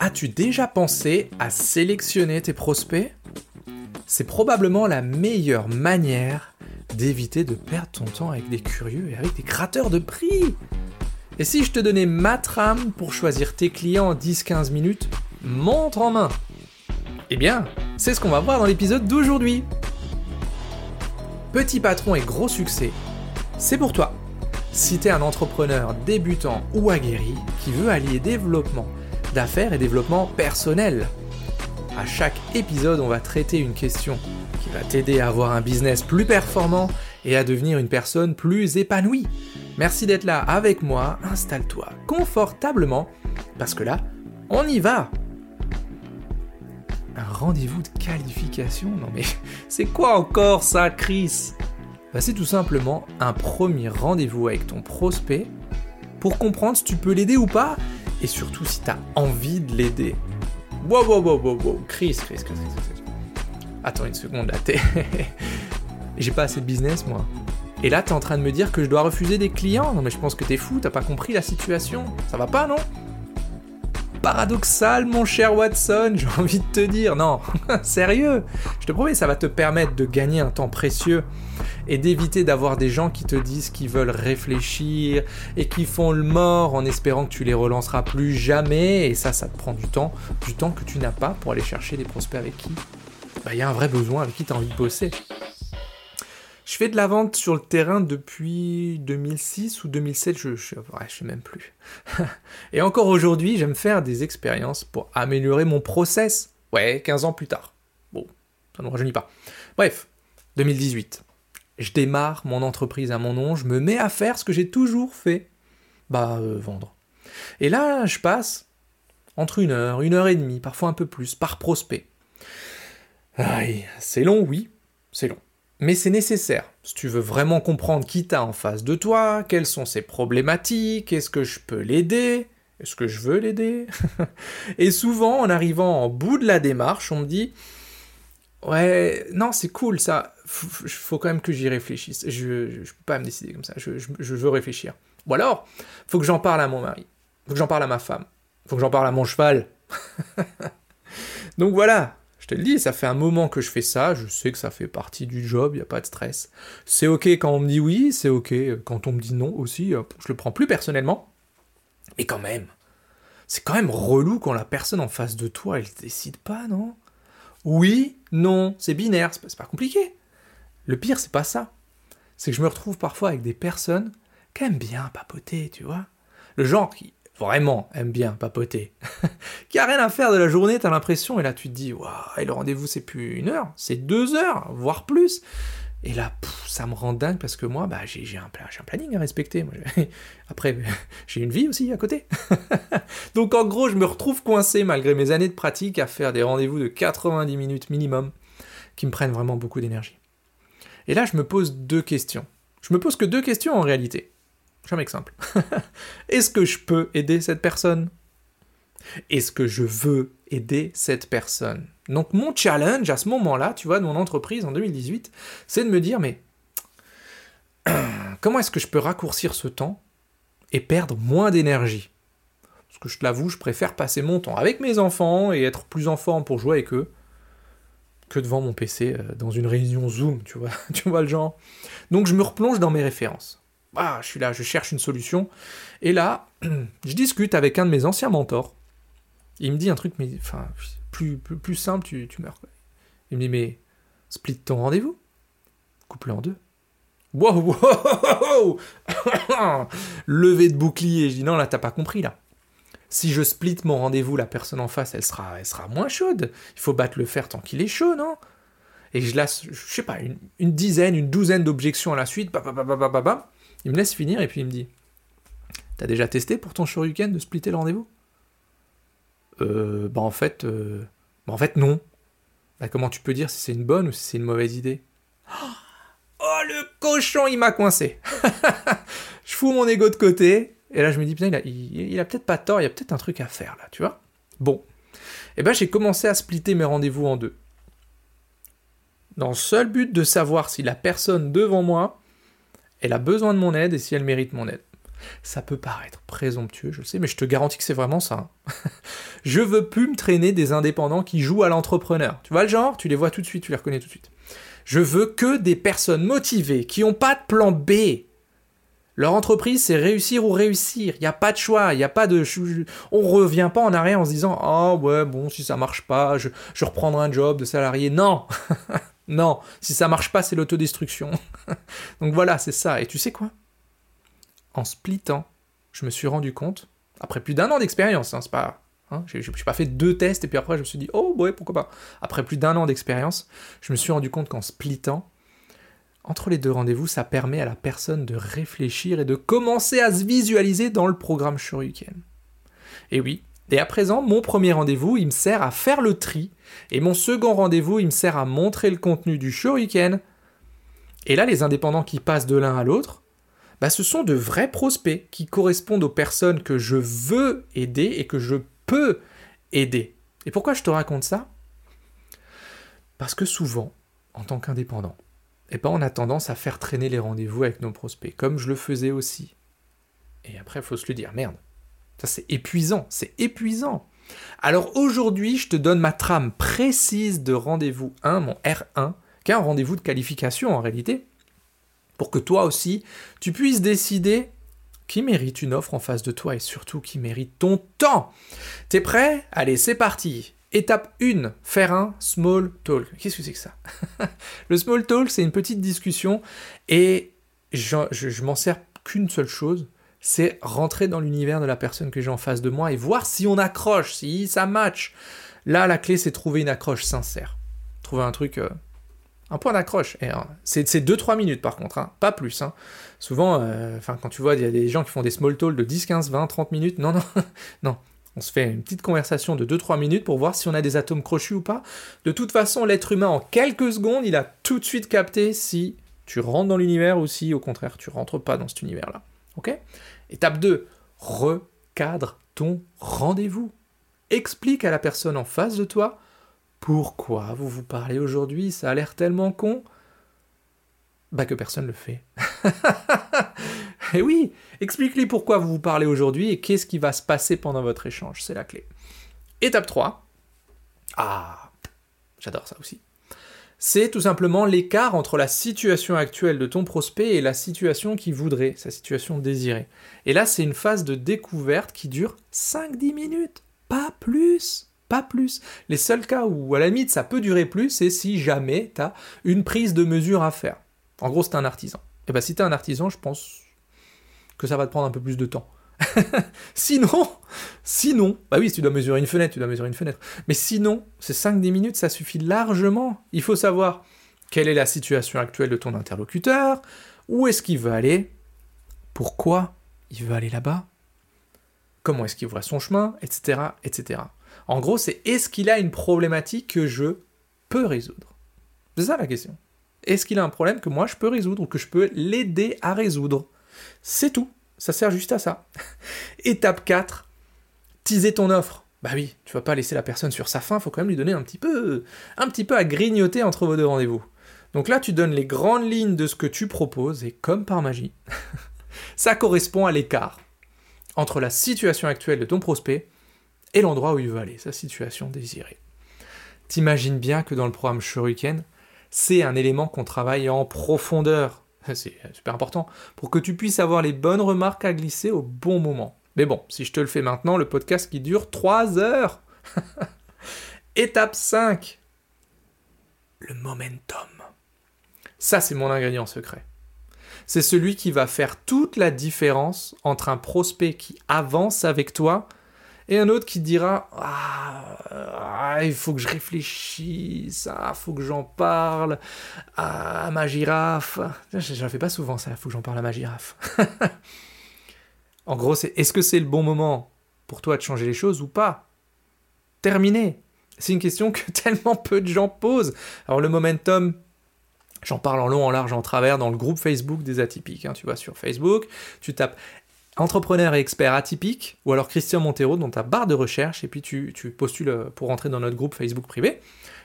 As-tu déjà pensé à sélectionner tes prospects? C'est probablement la meilleure manière d'éviter de perdre ton temps avec des curieux et avec des créateurs de prix. Et si je te donnais ma trame pour choisir tes clients en 10-15 minutes, montre en main Eh bien, c'est ce qu'on va voir dans l'épisode d'aujourd'hui. Petit patron et gros succès, c'est pour toi. Si t'es un entrepreneur débutant ou aguerri qui veut allier développement d'affaires et développement personnel. À chaque épisode, on va traiter une question qui va t'aider à avoir un business plus performant et à devenir une personne plus épanouie. Merci d'être là avec moi, installe-toi confortablement, parce que là, on y va. Un rendez-vous de qualification. Non mais c'est quoi encore ça, Chris? Bah, C'est tout simplement un premier rendez-vous avec ton prospect pour comprendre si tu peux l'aider ou pas et surtout si t'as envie de l'aider. Wow, wow, wow, wow, wow, Chris, Chris, Chris, Chris. Attends une seconde, là, t'es... J'ai pas assez de business, moi. Et là, t'es en train de me dire que je dois refuser des clients Non mais je pense que t'es fou, t'as pas compris la situation. Ça va pas, non? Paradoxal, mon cher Watson, j'ai envie de te dire. Non, sérieux. Je te promets, ça va te permettre de gagner un temps précieux et d'éviter d'avoir des gens qui te disent qu'ils veulent réfléchir et qui font le mort en espérant que tu les relanceras plus jamais. Et ça, ça te prend du temps, du temps que tu n'as pas pour aller chercher des prospects avec qui bah, il y a un vrai besoin, avec qui tu as envie de bosser. Je fais de la vente sur le terrain depuis 2006 ou 2007, je, je sais même plus. et encore aujourd'hui, j'aime faire des expériences pour améliorer mon process. Ouais, 15 ans plus tard. Bon, ça ne rajeunit pas. Bref, 2018 je démarre mon entreprise à mon nom, je me mets à faire ce que j'ai toujours fait. Bah, euh, vendre. Et là, je passe entre une heure, une heure et demie, parfois un peu plus, par prospect. Aïe, c'est long, oui, c'est long. Mais c'est nécessaire, si tu veux vraiment comprendre qui t'as en face de toi, quelles sont ses problématiques, est-ce que je peux l'aider, est-ce que je veux l'aider Et souvent, en arrivant en bout de la démarche, on me dit Ouais, non, c'est cool ça. il faut quand même que j'y réfléchisse. Je, je, peux pas me décider comme ça. Je, veux réfléchir. Ou alors, faut que j'en parle à mon mari. Faut que j'en parle à ma femme. Faut que j'en parle à mon cheval. Donc voilà, je te le dis, ça fait un moment que je fais ça. Je sais que ça fait partie du job, il y a pas de stress. C'est ok quand on me dit oui, c'est ok quand on me dit non aussi. Je le prends plus personnellement. Mais quand même, c'est quand même relou quand la personne en face de toi, elle décide pas, non? Oui, non, c'est binaire, c'est pas, compliqué. Le pire, c'est pas ça. C'est que je me retrouve parfois avec des personnes qui aiment bien papoter, tu vois. Le genre qui vraiment aime bien papoter. qui a rien à faire de la journée, t'as l'impression, et là tu te dis, waouh, et le rendez-vous c'est plus une heure, c'est deux heures, voire plus. Et là, ça me rend dingue parce que moi, bah, j'ai un, un, planning à respecter. Après, j'ai une vie aussi à côté. Donc en gros, je me retrouve coincé malgré mes années de pratique à faire des rendez-vous de 90 minutes minimum qui me prennent vraiment beaucoup d'énergie. Et là, je me pose deux questions. Je me pose que deux questions en réalité. Un mec simple. Est-ce que je peux aider cette personne? Est-ce que je veux aider cette personne? Donc mon challenge à ce moment-là, tu vois, de mon entreprise en 2018, c'est de me dire, mais comment est-ce que je peux raccourcir ce temps et perdre moins d'énergie? Parce que je te l'avoue, je préfère passer mon temps avec mes enfants et être plus en forme pour jouer avec eux que devant mon PC euh, dans une réunion Zoom, tu vois, tu vois le genre? Donc je me replonge dans mes références. Ah, je suis là, je cherche une solution. Et là, je discute avec un de mes anciens mentors il me dit un truc, mais enfin, plus, plus, simple, tu, tu meurs. Il me dit, mais split ton rendez-vous, coupe-le en deux. Wow, wow, Levé de bouclier. Je dis, non, là, t'as pas compris, là. Si je split mon rendez-vous, la personne en face, elle sera, elle sera moins chaude. Il faut battre le fer tant qu'il est chaud, non? Et je laisse, je sais pas, une, dizaine, une douzaine d'objections à la suite. Il me laisse finir et puis il me dit T'as déjà testé pour ton shuriken de splitter le rendez-vous? Euh, bah en fait, euh, bah en fait non. Bah comment tu peux dire si c'est une bonne ou si c'est une mauvaise idée? Oh le cochon, il m'a coincé. je fous mon ego de côté et là je me dis putain il a, peut-être pas tort, il y a peut-être un truc à faire là, tu vois? Bon, et eh ben j'ai commencé à splitter mes rendez-vous en deux. Dans le seul but de savoir si la personne devant moi, elle a besoin de mon aide et si elle mérite mon aide. Ça peut paraître présomptueux, je le sais, mais je te garantis que c'est vraiment ça. Hein. Je veux plus me traîner des indépendants qui jouent à l'entrepreneur. Tu vois le genre? Tu les vois tout de suite, tu les reconnais tout de suite. Je veux que des personnes motivées, qui n'ont pas de plan B. Leur entreprise, c'est réussir ou réussir. Il n'y a pas de choix, il a pas de... On revient pas en arrière en se disant « Oh ouais, bon, si ça marche pas, je reprendrai un job de salarié. » Non Non, si ça marche pas, c'est l'autodestruction. Donc voilà, c'est ça. Et tu sais quoi? En splittant, je me suis rendu compte, après plus d'un an d'expérience, hein, c'est pas... Hein, je n'ai pas fait deux tests et puis après je me suis dit « Oh ouais, pourquoi pas ?» Après plus d'un an d'expérience, je me suis rendu compte qu'en splittant, entre les deux rendez-vous, ça permet à la personne de réfléchir et de commencer à se visualiser dans le programme Shoryuken. Et oui, et à présent, mon premier rendez-vous, il me sert à faire le tri, et mon second rendez-vous, il me sert à montrer le contenu du Shoryuken. Et là, les indépendants qui passent de l'un à l'autre, bah, ce sont de vrais prospects qui correspondent aux personnes que je veux aider et que je peux aider. Et pourquoi je te raconte ça? Parce que souvent, en tant qu'indépendant, eh ben, on a tendance à faire traîner les rendez-vous avec nos prospects, comme je le faisais aussi. Et après, il faut se le dire, merde, ça c'est épuisant, c'est épuisant. Alors aujourd'hui, je te donne ma trame précise de rendez-vous 1, mon R1, qui est un rendez-vous de qualification en réalité, pour que toi aussi, tu puisses décider qui mérite une offre en face de toi et surtout qui mérite ton temps. T'es prêt? Allez, c'est parti. Étape 1, faire un small talk. Qu'est-ce que c'est que ça? Le small talk, c'est une petite discussion et je, je, m'en sers qu'une seule chose, c'est rentrer dans l'univers de la personne que j'ai en face de moi et voir si on accroche, si ça match. Là, la clé, c'est trouver une accroche sincère. Trouver un truc, euh, un point d'accroche. Euh, c'est 2-3 minutes par contre, hein, pas plus. Hein. Souvent, euh, quand tu vois, il y a des gens qui font des small talk de 10, 15, 20, 30 minutes. Non, non, non. On se fait une petite conversation de 2-3 minutes pour voir si on a des atomes crochus ou pas. De toute façon, l'être humain, en quelques secondes, il a tout de suite capté si tu rentres dans l'univers ou si, au contraire, tu rentres pas dans cet univers-là. Étape 2, recadre ton rendez-vous. Explique à la personne en face de toi pourquoi vous vous parlez aujourd'hui, ça a l'air tellement con. Bah que personne le fait. Et eh oui, explique-lui pourquoi vous vous parlez aujourd'hui et qu'est-ce qui va se passer pendant votre échange, c'est la clé. Étape 3. Ah, j'adore ça aussi. C'est tout simplement l'écart entre la situation actuelle de ton prospect et la situation qu'il voudrait, sa situation désirée. Et là, c'est une phase de découverte qui dure 5-10 minutes, pas plus pas plus. Les seuls cas où, à la limite, ça peut durer plus, c'est si jamais tu une prise de mesure à faire. En gros, c'est un artisan. Et bien, si tu un artisan, je pense que ça va te prendre un peu plus de temps. sinon, sinon, bah oui, si tu dois mesurer une fenêtre, tu dois mesurer une fenêtre. Mais sinon, ces 5-10 minutes, ça suffit largement. Il faut savoir quelle est la situation actuelle de ton interlocuteur, où est-ce qu'il veut aller, pourquoi il veut aller là-bas, comment est-ce qu'il voit son chemin, etc., etc. En gros, c'est est-ce qu'il a une problématique que je peux résoudre? C'est ça la question. Est-ce qu'il a un problème que moi je peux résoudre ou que je peux l'aider à résoudre? C'est tout. Ça sert juste à ça. Étape 4, teaser ton offre. Bah oui, tu vas pas laisser la personne sur sa faim, faut quand même lui donner un petit peu, un petit peu à grignoter entre vos deux rendez-vous. Donc là, tu donnes les grandes lignes de ce que tu proposes et comme par magie, ça correspond à l'écart entre la situation actuelle de ton prospect et l'endroit où il veut aller, sa situation désirée. T'imagines bien que dans le programme Shuriken, c'est un élément qu'on travaille en profondeur. C'est super important pour que tu puisses avoir les bonnes remarques à glisser au bon moment. Mais bon, si je te le fais maintenant, le podcast qui dure 3 heures. Étape 5. Le momentum. Ça, c'est mon ingrédient secret. C'est celui qui va faire toute la différence entre un prospect qui avance avec toi et un autre qui dira ah, il faut que je réfléchisse, ah, faut que j'en parle à ma girafe. Je ne fais pas souvent ça, il faut que j'en parle à ma girafe. en gros, est-ce que c'est le bon moment pour toi de changer les choses ou pas? Terminé. C'est une question que tellement peu de gens posent. Alors le momentum, J'en parle en long, en large, en travers dans le groupe Facebook des atypiques. Hein, tu vois, sur Facebook, tu tapes entrepreneur et expert atypique, ou alors Christian Montero dans ta barre de recherche, et puis tu, postules pour rentrer dans notre groupe Facebook privé.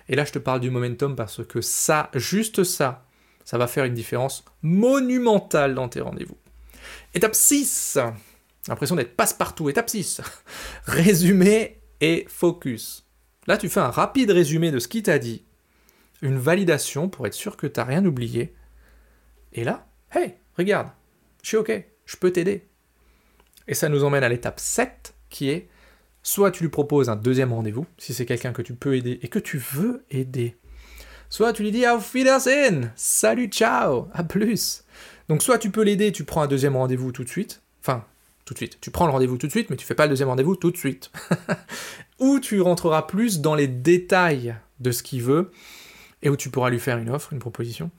Et là, je te parle du momentum parce que ça, juste ça, ça va faire une différence monumentale dans tes rendez-vous. Étape 6. L'impression d'être passe-partout. Étape 6. Résumer et focus. Là, tu fais un rapide résumé de ce qu'il t'a dit, une validation pour être sûr que tu n'as rien oublié. Et là, hey, regarde, je suis OK, je peux t'aider. Et ça nous emmène à l'étape 7 qui est soit tu lui proposes un deuxième rendez-vous, si c'est quelqu'un que tu peux aider et que tu veux aider. Soit tu lui dis Auf Wiedersehen, salut, ciao, à plus. Donc soit tu peux l'aider, tu prends un deuxième rendez-vous tout de suite, enfin tout de suite, tu prends le rendez-vous tout de suite, mais tu fais pas le deuxième rendez-vous tout de suite. Ou tu rentreras plus dans les détails de ce qu'il veut et où tu pourras lui faire une offre, une proposition.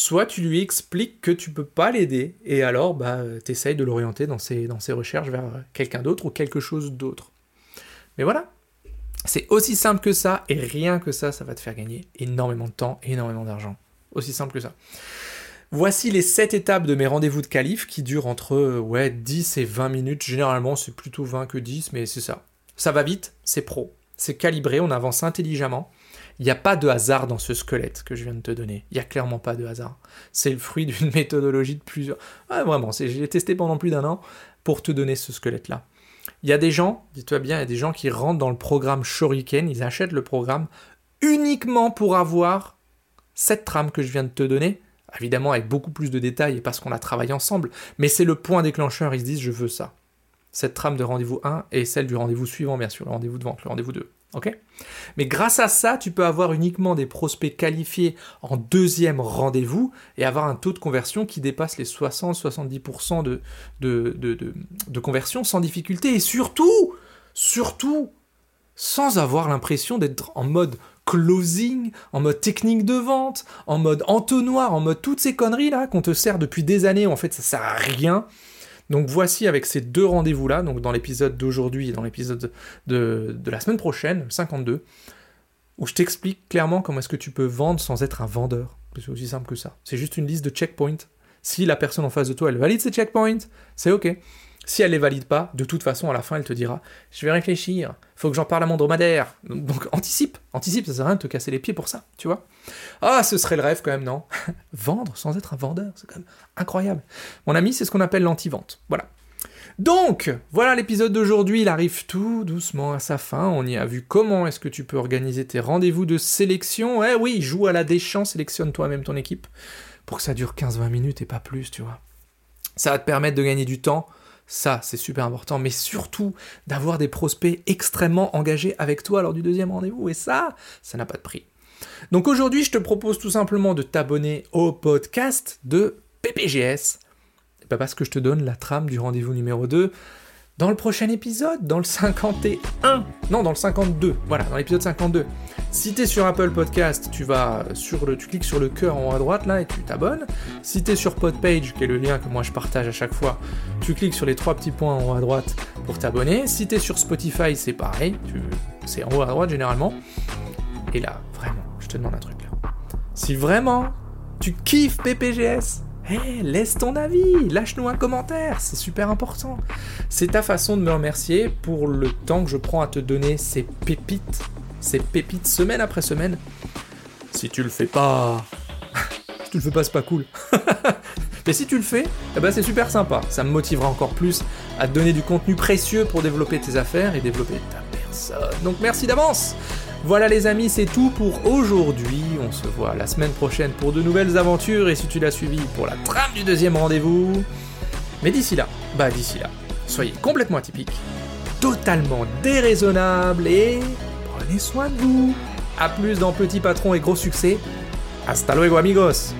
Soit tu lui expliques que tu peux pas l'aider et alors bah, tu essayes de l'orienter dans ses, recherches vers quelqu'un d'autre ou quelque chose d'autre. Mais voilà, c'est aussi simple que ça, et rien que ça, ça va te faire gagner énormément de temps, énormément d'argent. Aussi simple que ça. Voici les 7 étapes de mes rendez-vous de calife qui durent entre euh, ouais, 10 et 20 minutes. Généralement, c'est plutôt 20 que 10, mais c'est ça. Ça va vite, c'est pro. C'est calibré, on avance intelligemment. Il n'y a pas de hasard dans ce squelette que je viens de te donner. Il n'y a clairement pas de hasard. C'est le fruit d'une méthodologie de plusieurs... Ouais, vraiment, je l'ai testé pendant plus d'un an pour te donner ce squelette-là. Il y a des gens, dis-toi bien, il y a des gens qui rentrent dans le programme Shuriken, ils achètent le programme uniquement pour avoir cette trame que je viens de te donner, évidemment avec beaucoup plus de détails et parce qu'on a travaillé ensemble, mais c'est le point déclencheur, ils se disent je veux ça. Cette trame de rendez-vous 1 et celle du rendez-vous suivant, bien sûr, le rendez-vous de vente, le rendez-vous 2. Mais grâce à ça, tu peux avoir uniquement des prospects qualifiés en deuxième rendez-vous et avoir un taux de conversion qui dépasse les 60-70% de, conversion sans difficulté. Et surtout, surtout, sans avoir l'impression d'être en mode closing, en mode technique de vente, en mode entonnoir, en mode toutes ces conneries là qu'on te sert depuis des années, en fait ça sert à rien. Donc voici avec ces deux rendez-vous-là, donc dans l'épisode d'aujourd'hui et dans l'épisode de, la semaine prochaine, 52, où je t'explique clairement comment est-ce que tu peux vendre sans être un vendeur. C'est aussi simple que ça. C'est juste une liste de checkpoints. Si la personne en face de toi, elle valide ces checkpoints, c'est ok. Si elle les valide pas, de toute façon, à la fin, elle te dira Je vais réfléchir, faut que j'en parle à mon dromadaire. Donc, anticipe, anticipe, ça sert à rien de te casser les pieds pour ça, tu vois. Ah, ce serait le rêve quand même, non? Vendre sans être un vendeur, c'est quand même incroyable. Mon ami, c'est ce qu'on appelle l'anti-vente. Voilà. Donc, voilà l'épisode d'aujourd'hui, il arrive tout doucement à sa fin. On y a vu comment est-ce que tu peux organiser tes rendez-vous de sélection. Eh oui, joue à la déchant, sélectionne toi-même ton équipe pour que ça dure 15-20 minutes et pas plus, tu vois. Ça va te permettre de gagner du temps ça, c'est super important, mais surtout d'avoir des prospects extrêmement engagés avec toi lors du deuxième rendez-vous. Et ça, ça n'a pas de prix. Donc aujourd'hui, je te propose tout simplement de t'abonner au podcast de PPGS. Pas parce que je te donne la trame du rendez-vous numéro 2 dans le prochain épisode, dans le 51. Non, dans le 52. Voilà, dans l'épisode 52. Si tu es sur Apple Podcast, tu vas sur le, tu cliques sur le cœur en haut à droite là et tu t'abonnes. Si tu es sur Podpage, qui est le lien que moi je partage à chaque fois, tu cliques sur les trois petits points en haut à droite pour t'abonner. Si tu es sur Spotify, c'est pareil, c'est en haut à droite généralement. Et là, vraiment, je te demande un truc là. Si vraiment tu kiffes PPGS, Laisse ton avis, lâche-nous un commentaire, c'est super important. C'est ta façon de me remercier pour le temps que je prends à te donner ces pépites, ces pépites semaine après semaine. Si tu le fais pas, si tu le fais pas, c'est pas cool. Mais si tu le fais, eh ben c'est super sympa. Ça me motivera encore plus à te donner du contenu précieux pour développer tes affaires et développer ta personne. Donc merci d'avance. Voilà les amis, c'est tout pour aujourd'hui. On se voit la semaine prochaine pour de nouvelles aventures et si tu l'as suivi pour la trame du deuxième rendez-vous. Mais d'ici là, bah d'ici là, soyez complètement atypique, totalement déraisonnable et prenez soin de vous. A plus dans Petit Patron et Gros Succès. Hasta luego amigos